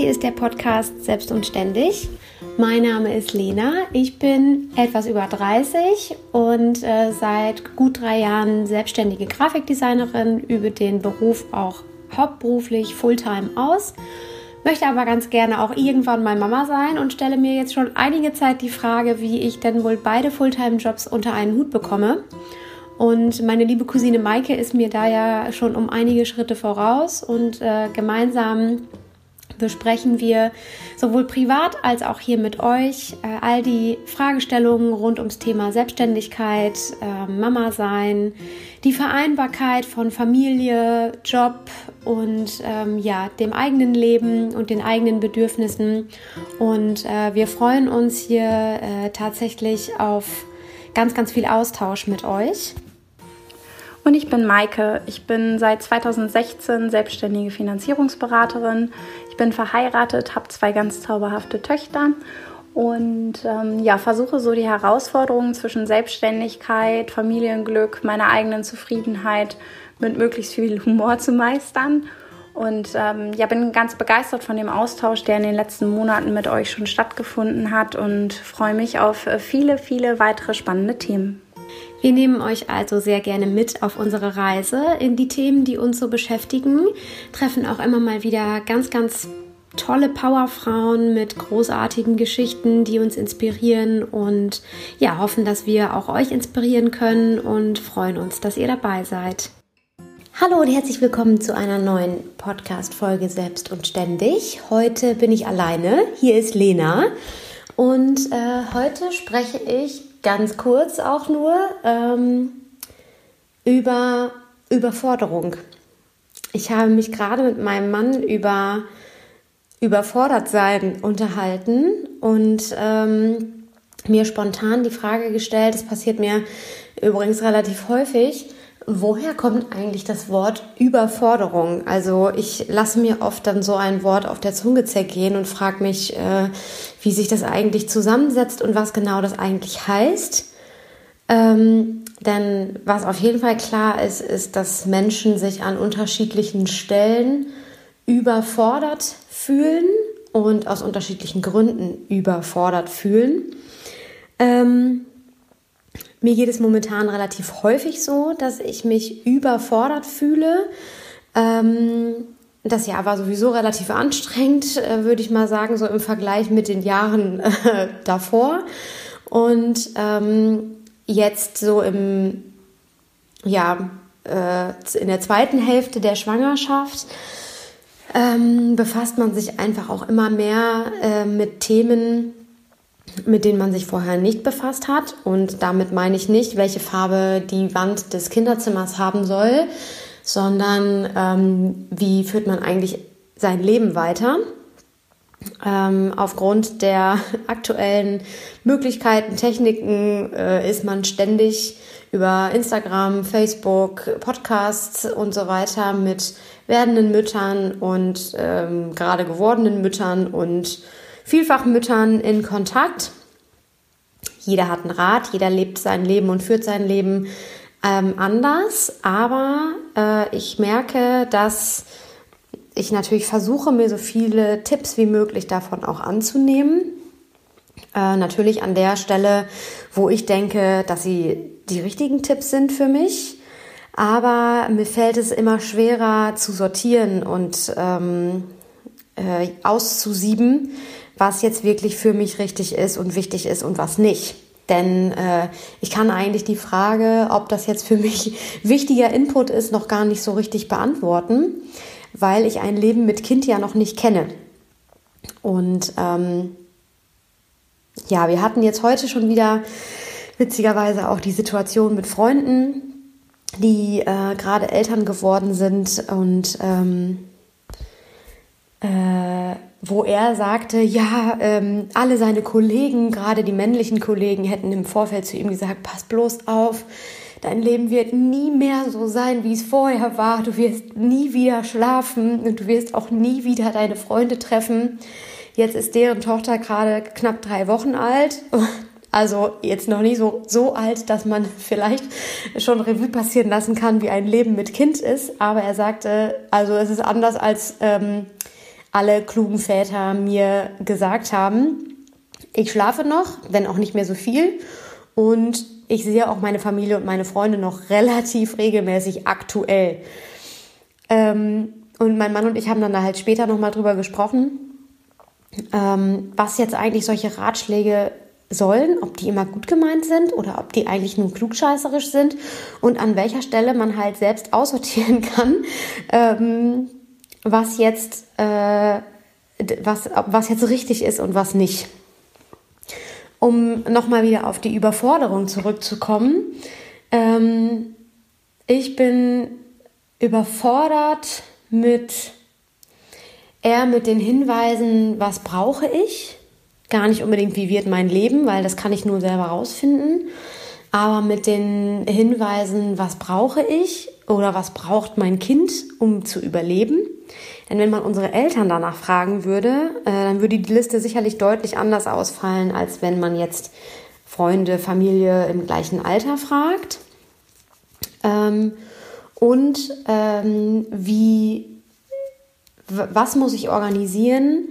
hier ist der Podcast Selbst und Ständig. Mein Name ist Lena. Ich bin etwas über 30 und äh, seit gut drei Jahren selbstständige Grafikdesignerin, übe den Beruf auch hauptberuflich Fulltime aus. Möchte aber ganz gerne auch irgendwann mal Mama sein und stelle mir jetzt schon einige Zeit die Frage, wie ich denn wohl beide Fulltime-Jobs unter einen Hut bekomme. Und meine liebe Cousine Maike ist mir da ja schon um einige Schritte voraus und äh, gemeinsam besprechen wir sowohl privat als auch hier mit euch äh, all die Fragestellungen rund ums Thema Selbstständigkeit, äh, Mama sein, die Vereinbarkeit von Familie, Job und ähm, ja, dem eigenen Leben und den eigenen Bedürfnissen. Und äh, wir freuen uns hier äh, tatsächlich auf ganz, ganz viel Austausch mit euch. Und ich bin Maike. Ich bin seit 2016 selbstständige Finanzierungsberaterin. Bin verheiratet, habe zwei ganz zauberhafte Töchter und ähm, ja, versuche so die Herausforderungen zwischen Selbstständigkeit, Familienglück, meiner eigenen Zufriedenheit mit möglichst viel Humor zu meistern. Und ähm, ja, bin ganz begeistert von dem Austausch, der in den letzten Monaten mit euch schon stattgefunden hat und freue mich auf äh, viele, viele weitere spannende Themen. Wir nehmen euch also sehr gerne mit auf unsere Reise in die Themen, die uns so beschäftigen, treffen auch immer mal wieder ganz, ganz tolle Powerfrauen mit großartigen Geschichten, die uns inspirieren und ja, hoffen, dass wir auch euch inspirieren können und freuen uns, dass ihr dabei seid. Hallo und herzlich willkommen zu einer neuen Podcast-Folge Selbst und Ständig. Heute bin ich alleine. Hier ist Lena und äh, heute spreche ich ganz kurz auch nur ähm, über Überforderung. Ich habe mich gerade mit meinem Mann über überfordert sein unterhalten und ähm, mir spontan die Frage gestellt, das passiert mir übrigens relativ häufig, woher kommt eigentlich das Wort Überforderung? Also ich lasse mir oft dann so ein Wort auf der Zunge zergehen und frage mich, äh, wie sich das eigentlich zusammensetzt und was genau das eigentlich heißt. Ähm, denn was auf jeden Fall klar ist, ist, dass Menschen sich an unterschiedlichen Stellen überfordert fühlen und aus unterschiedlichen Gründen überfordert fühlen. Ähm, mir geht es momentan relativ häufig so, dass ich mich überfordert fühle. Ähm, das Jahr war sowieso relativ anstrengend, äh, würde ich mal sagen, so im Vergleich mit den Jahren äh, davor. Und ähm, jetzt so im, ja, äh, in der zweiten Hälfte der Schwangerschaft ähm, befasst man sich einfach auch immer mehr äh, mit Themen, mit denen man sich vorher nicht befasst hat. Und damit meine ich nicht, welche Farbe die Wand des Kinderzimmers haben soll, sondern ähm, wie führt man eigentlich sein Leben weiter. Ähm, aufgrund der aktuellen Möglichkeiten, Techniken äh, ist man ständig über Instagram, Facebook, Podcasts und so weiter mit werdenden Müttern und ähm, gerade gewordenen Müttern und vielfach Müttern in Kontakt. Jeder hat einen Rat, jeder lebt sein Leben und führt sein Leben ähm, anders, aber äh, ich merke, dass ich natürlich versuche, mir so viele Tipps wie möglich davon auch anzunehmen. Äh, natürlich an der Stelle, wo ich denke, dass sie die richtigen Tipps sind für mich. Aber mir fällt es immer schwerer zu sortieren und ähm, äh, auszusieben, was jetzt wirklich für mich richtig ist und wichtig ist und was nicht. Denn äh, ich kann eigentlich die Frage, ob das jetzt für mich wichtiger Input ist, noch gar nicht so richtig beantworten, weil ich ein Leben mit Kind ja noch nicht kenne. Und ähm, ja, wir hatten jetzt heute schon wieder witzigerweise auch die Situation mit Freunden, die äh, gerade Eltern geworden sind und ähm, äh, wo er sagte, ja, ähm, alle seine Kollegen, gerade die männlichen Kollegen, hätten im Vorfeld zu ihm gesagt, pass bloß auf, dein Leben wird nie mehr so sein, wie es vorher war. Du wirst nie wieder schlafen und du wirst auch nie wieder deine Freunde treffen. Jetzt ist deren Tochter gerade knapp drei Wochen alt. Also jetzt noch nicht so, so alt, dass man vielleicht schon Revue passieren lassen kann, wie ein Leben mit Kind ist. Aber er sagte, also es ist anders als ähm, alle klugen Väter mir gesagt haben. Ich schlafe noch, wenn auch nicht mehr so viel. Und ich sehe auch meine Familie und meine Freunde noch relativ regelmäßig aktuell. Ähm, und mein Mann und ich haben dann da halt später nochmal drüber gesprochen, ähm, was jetzt eigentlich solche Ratschläge sollen, ob die immer gut gemeint sind oder ob die eigentlich nur klugscheißerisch sind und an welcher Stelle man halt selbst aussortieren kann, ähm, was jetzt äh, was, was jetzt richtig ist und was nicht. Um nochmal wieder auf die Überforderung zurückzukommen. Ähm, ich bin überfordert mit eher mit den Hinweisen, was brauche ich. Gar nicht unbedingt, wie wird mein Leben, weil das kann ich nur selber rausfinden. Aber mit den Hinweisen, was brauche ich oder was braucht mein Kind, um zu überleben. Denn wenn man unsere Eltern danach fragen würde, äh, dann würde die Liste sicherlich deutlich anders ausfallen, als wenn man jetzt Freunde, Familie im gleichen Alter fragt. Ähm, und ähm, wie, was muss ich organisieren,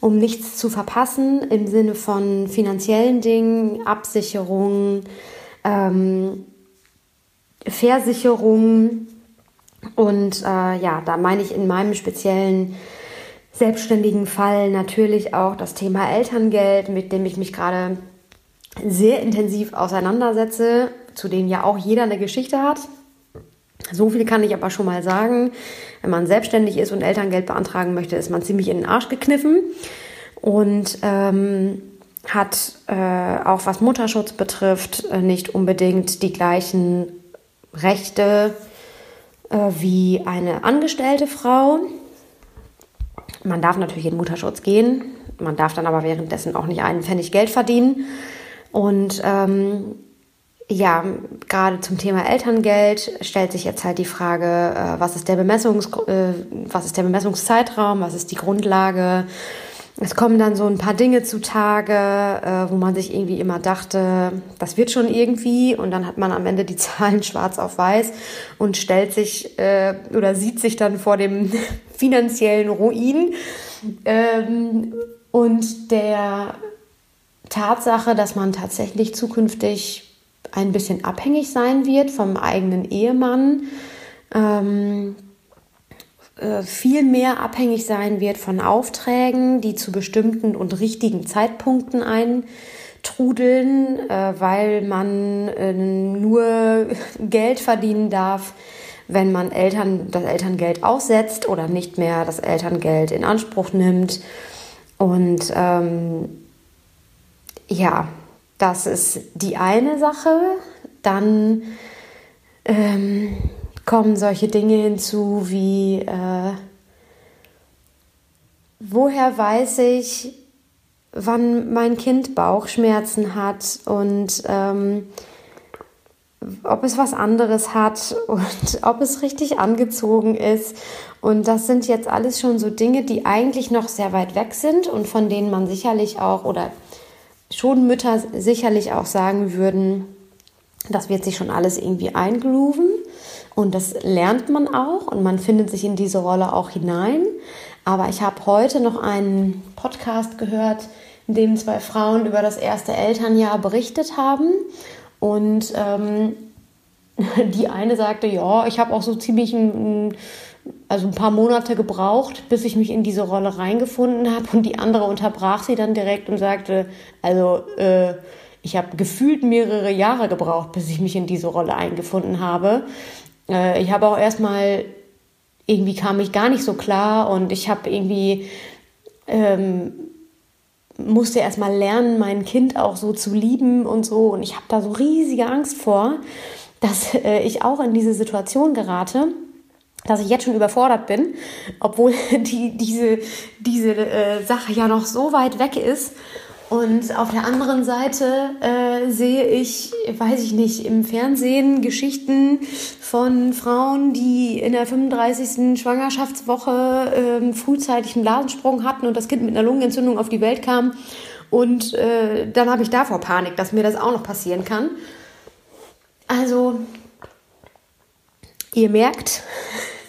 um nichts zu verpassen im Sinne von finanziellen Dingen, Absicherung, ähm, Versicherung. Und äh, ja, da meine ich in meinem speziellen selbstständigen Fall natürlich auch das Thema Elterngeld, mit dem ich mich gerade sehr intensiv auseinandersetze, zu dem ja auch jeder eine Geschichte hat. So viel kann ich aber schon mal sagen. Wenn man selbstständig ist und Elterngeld beantragen möchte, ist man ziemlich in den Arsch gekniffen und ähm, hat äh, auch was Mutterschutz betrifft äh, nicht unbedingt die gleichen Rechte äh, wie eine angestellte Frau. Man darf natürlich in Mutterschutz gehen, man darf dann aber währenddessen auch nicht einen Pfennig Geld verdienen. Und ähm, ja, gerade zum Thema Elterngeld stellt sich jetzt halt die Frage, äh, was, ist der Bemessungs, äh, was ist der Bemessungszeitraum, was ist die Grundlage. Es kommen dann so ein paar Dinge zutage, äh, wo man sich irgendwie immer dachte, das wird schon irgendwie und dann hat man am Ende die Zahlen schwarz auf weiß und stellt sich äh, oder sieht sich dann vor dem finanziellen Ruin. Ähm, und der Tatsache, dass man tatsächlich zukünftig ein bisschen abhängig sein wird vom eigenen Ehemann, ähm, äh, viel mehr abhängig sein wird von Aufträgen, die zu bestimmten und richtigen Zeitpunkten eintrudeln, äh, weil man äh, nur Geld verdienen darf, wenn man Eltern das Elterngeld aussetzt oder nicht mehr das Elterngeld in Anspruch nimmt. Und ähm, ja, das ist die eine Sache. Dann ähm, kommen solche Dinge hinzu wie, äh, woher weiß ich, wann mein Kind Bauchschmerzen hat und ähm, ob es was anderes hat und ob es richtig angezogen ist. Und das sind jetzt alles schon so Dinge, die eigentlich noch sehr weit weg sind und von denen man sicherlich auch oder schon Mütter sicherlich auch sagen würden, das wird sich schon alles irgendwie eingrooven und das lernt man auch und man findet sich in diese Rolle auch hinein. Aber ich habe heute noch einen Podcast gehört, in dem zwei Frauen über das erste Elternjahr berichtet haben und ähm, die eine sagte, ja, ich habe auch so ziemlich ein, also ein paar Monate gebraucht, bis ich mich in diese Rolle reingefunden habe. Und die andere unterbrach sie dann direkt und sagte, also äh, ich habe gefühlt mehrere Jahre gebraucht, bis ich mich in diese Rolle eingefunden habe. Äh, ich habe auch erstmal, irgendwie kam ich gar nicht so klar und ich habe irgendwie, ähm, musste erstmal lernen, mein Kind auch so zu lieben und so. Und ich habe da so riesige Angst vor, dass äh, ich auch in diese Situation gerate dass ich jetzt schon überfordert bin, obwohl die, diese, diese äh, Sache ja noch so weit weg ist. Und auf der anderen Seite äh, sehe ich, weiß ich nicht, im Fernsehen Geschichten von Frauen, die in der 35. Schwangerschaftswoche äh, frühzeitig einen Blasensprung hatten und das Kind mit einer Lungenentzündung auf die Welt kam. Und äh, dann habe ich davor Panik, dass mir das auch noch passieren kann. Also, ihr merkt,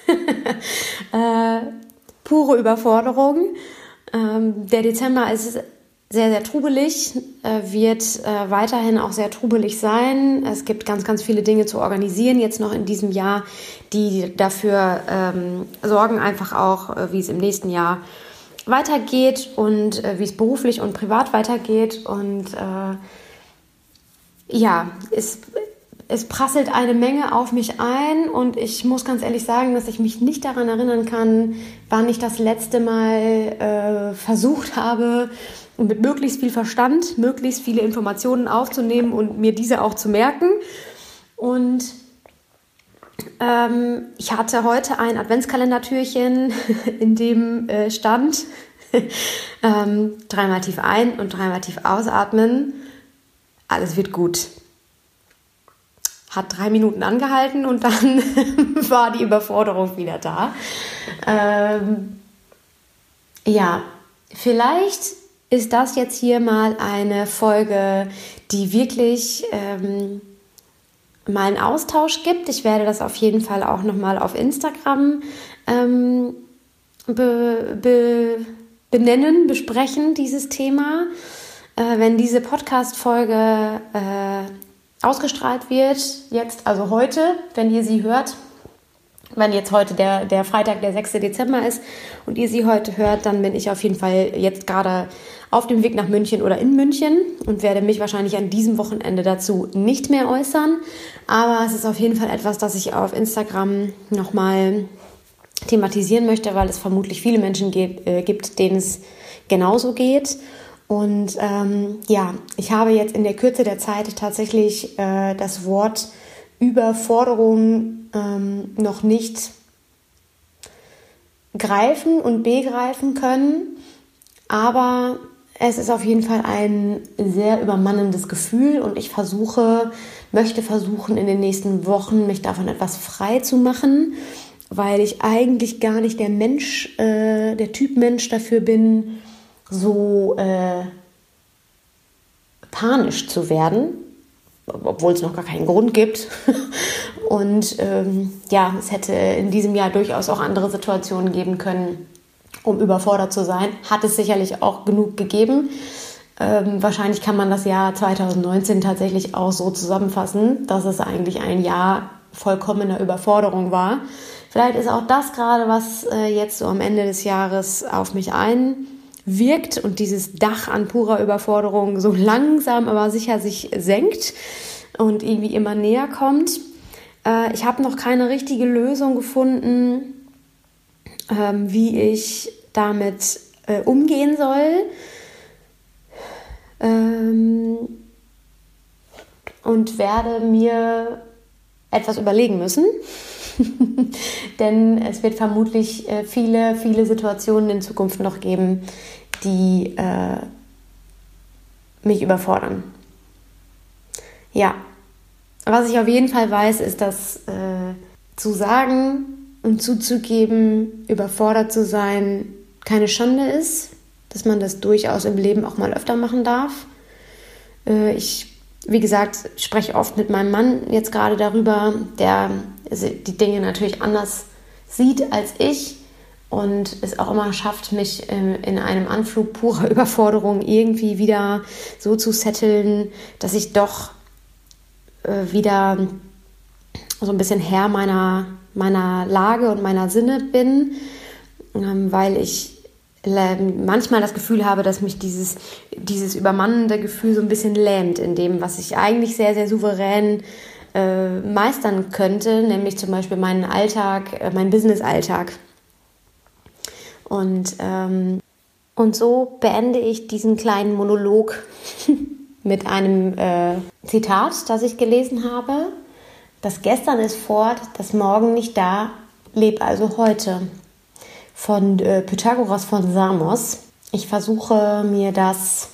äh, pure Überforderung. Ähm, der Dezember ist sehr, sehr trubelig, äh, wird äh, weiterhin auch sehr trubelig sein. Es gibt ganz, ganz viele Dinge zu organisieren jetzt noch in diesem Jahr, die dafür ähm, sorgen einfach auch, äh, wie es im nächsten Jahr weitergeht und äh, wie es beruflich und privat weitergeht. Und äh, ja, es, es prasselt eine Menge auf mich ein und ich muss ganz ehrlich sagen, dass ich mich nicht daran erinnern kann, wann ich das letzte Mal äh, versucht habe, mit möglichst viel Verstand möglichst viele Informationen aufzunehmen und mir diese auch zu merken. Und ähm, ich hatte heute ein Adventskalendertürchen, in dem äh, stand ähm, dreimal tief ein und dreimal tief ausatmen. Alles wird gut hat drei Minuten angehalten und dann war die Überforderung wieder da. Ähm, ja, vielleicht ist das jetzt hier mal eine Folge, die wirklich ähm, mal einen Austausch gibt. Ich werde das auf jeden Fall auch nochmal auf Instagram ähm, be, be, benennen, besprechen, dieses Thema. Äh, wenn diese Podcast-Folge äh, ausgestrahlt wird, jetzt, also heute, wenn ihr sie hört, wenn jetzt heute der, der Freitag, der 6. Dezember ist und ihr sie heute hört, dann bin ich auf jeden Fall jetzt gerade auf dem Weg nach München oder in München und werde mich wahrscheinlich an diesem Wochenende dazu nicht mehr äußern. Aber es ist auf jeden Fall etwas, das ich auf Instagram nochmal thematisieren möchte, weil es vermutlich viele Menschen gibt, äh, gibt denen es genauso geht. Und ähm, ja, ich habe jetzt in der Kürze der Zeit tatsächlich äh, das Wort Überforderung ähm, noch nicht greifen und begreifen können. Aber es ist auf jeden Fall ein sehr übermannendes Gefühl und ich versuche, möchte versuchen, in den nächsten Wochen mich davon etwas frei zu machen, weil ich eigentlich gar nicht der Mensch, äh, der Typ Mensch dafür bin, so äh, panisch zu werden, obwohl es noch gar keinen Grund gibt. Und ähm, ja, es hätte in diesem Jahr durchaus auch andere Situationen geben können, um überfordert zu sein. Hat es sicherlich auch genug gegeben. Ähm, wahrscheinlich kann man das Jahr 2019 tatsächlich auch so zusammenfassen, dass es eigentlich ein Jahr vollkommener Überforderung war. Vielleicht ist auch das gerade, was äh, jetzt so am Ende des Jahres auf mich ein wirkt und dieses Dach an purer Überforderung so langsam aber sicher sich senkt und irgendwie immer näher kommt. Äh, ich habe noch keine richtige Lösung gefunden, ähm, wie ich damit äh, umgehen soll. Ähm, und werde mir etwas überlegen müssen. Denn es wird vermutlich äh, viele, viele Situationen in Zukunft noch geben, die äh, mich überfordern. Ja, was ich auf jeden Fall weiß, ist, dass äh, zu sagen und zuzugeben, überfordert zu sein, keine Schande ist, dass man das durchaus im Leben auch mal öfter machen darf. Äh, ich wie gesagt, spreche oft mit meinem Mann jetzt gerade darüber, der die Dinge natürlich anders sieht als ich und es auch immer schafft, mich in einem Anflug purer Überforderung irgendwie wieder so zu setteln, dass ich doch äh, wieder so ein bisschen Herr meiner, meiner Lage und meiner Sinne bin, ähm, weil ich manchmal das Gefühl habe, dass mich dieses, dieses übermannende Gefühl so ein bisschen lähmt in dem, was ich eigentlich sehr, sehr souverän äh, meistern könnte, nämlich zum Beispiel meinen Alltag, äh, meinen Business-Alltag. Und, ähm, und so beende ich diesen kleinen Monolog mit einem äh, Zitat, das ich gelesen habe. Das Gestern ist fort, das Morgen nicht da, leb also heute von äh, Pythagoras von Samos. Ich versuche mir das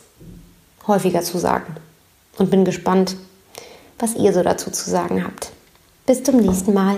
häufiger zu sagen und bin gespannt, was ihr so dazu zu sagen habt. Bis zum nächsten Mal.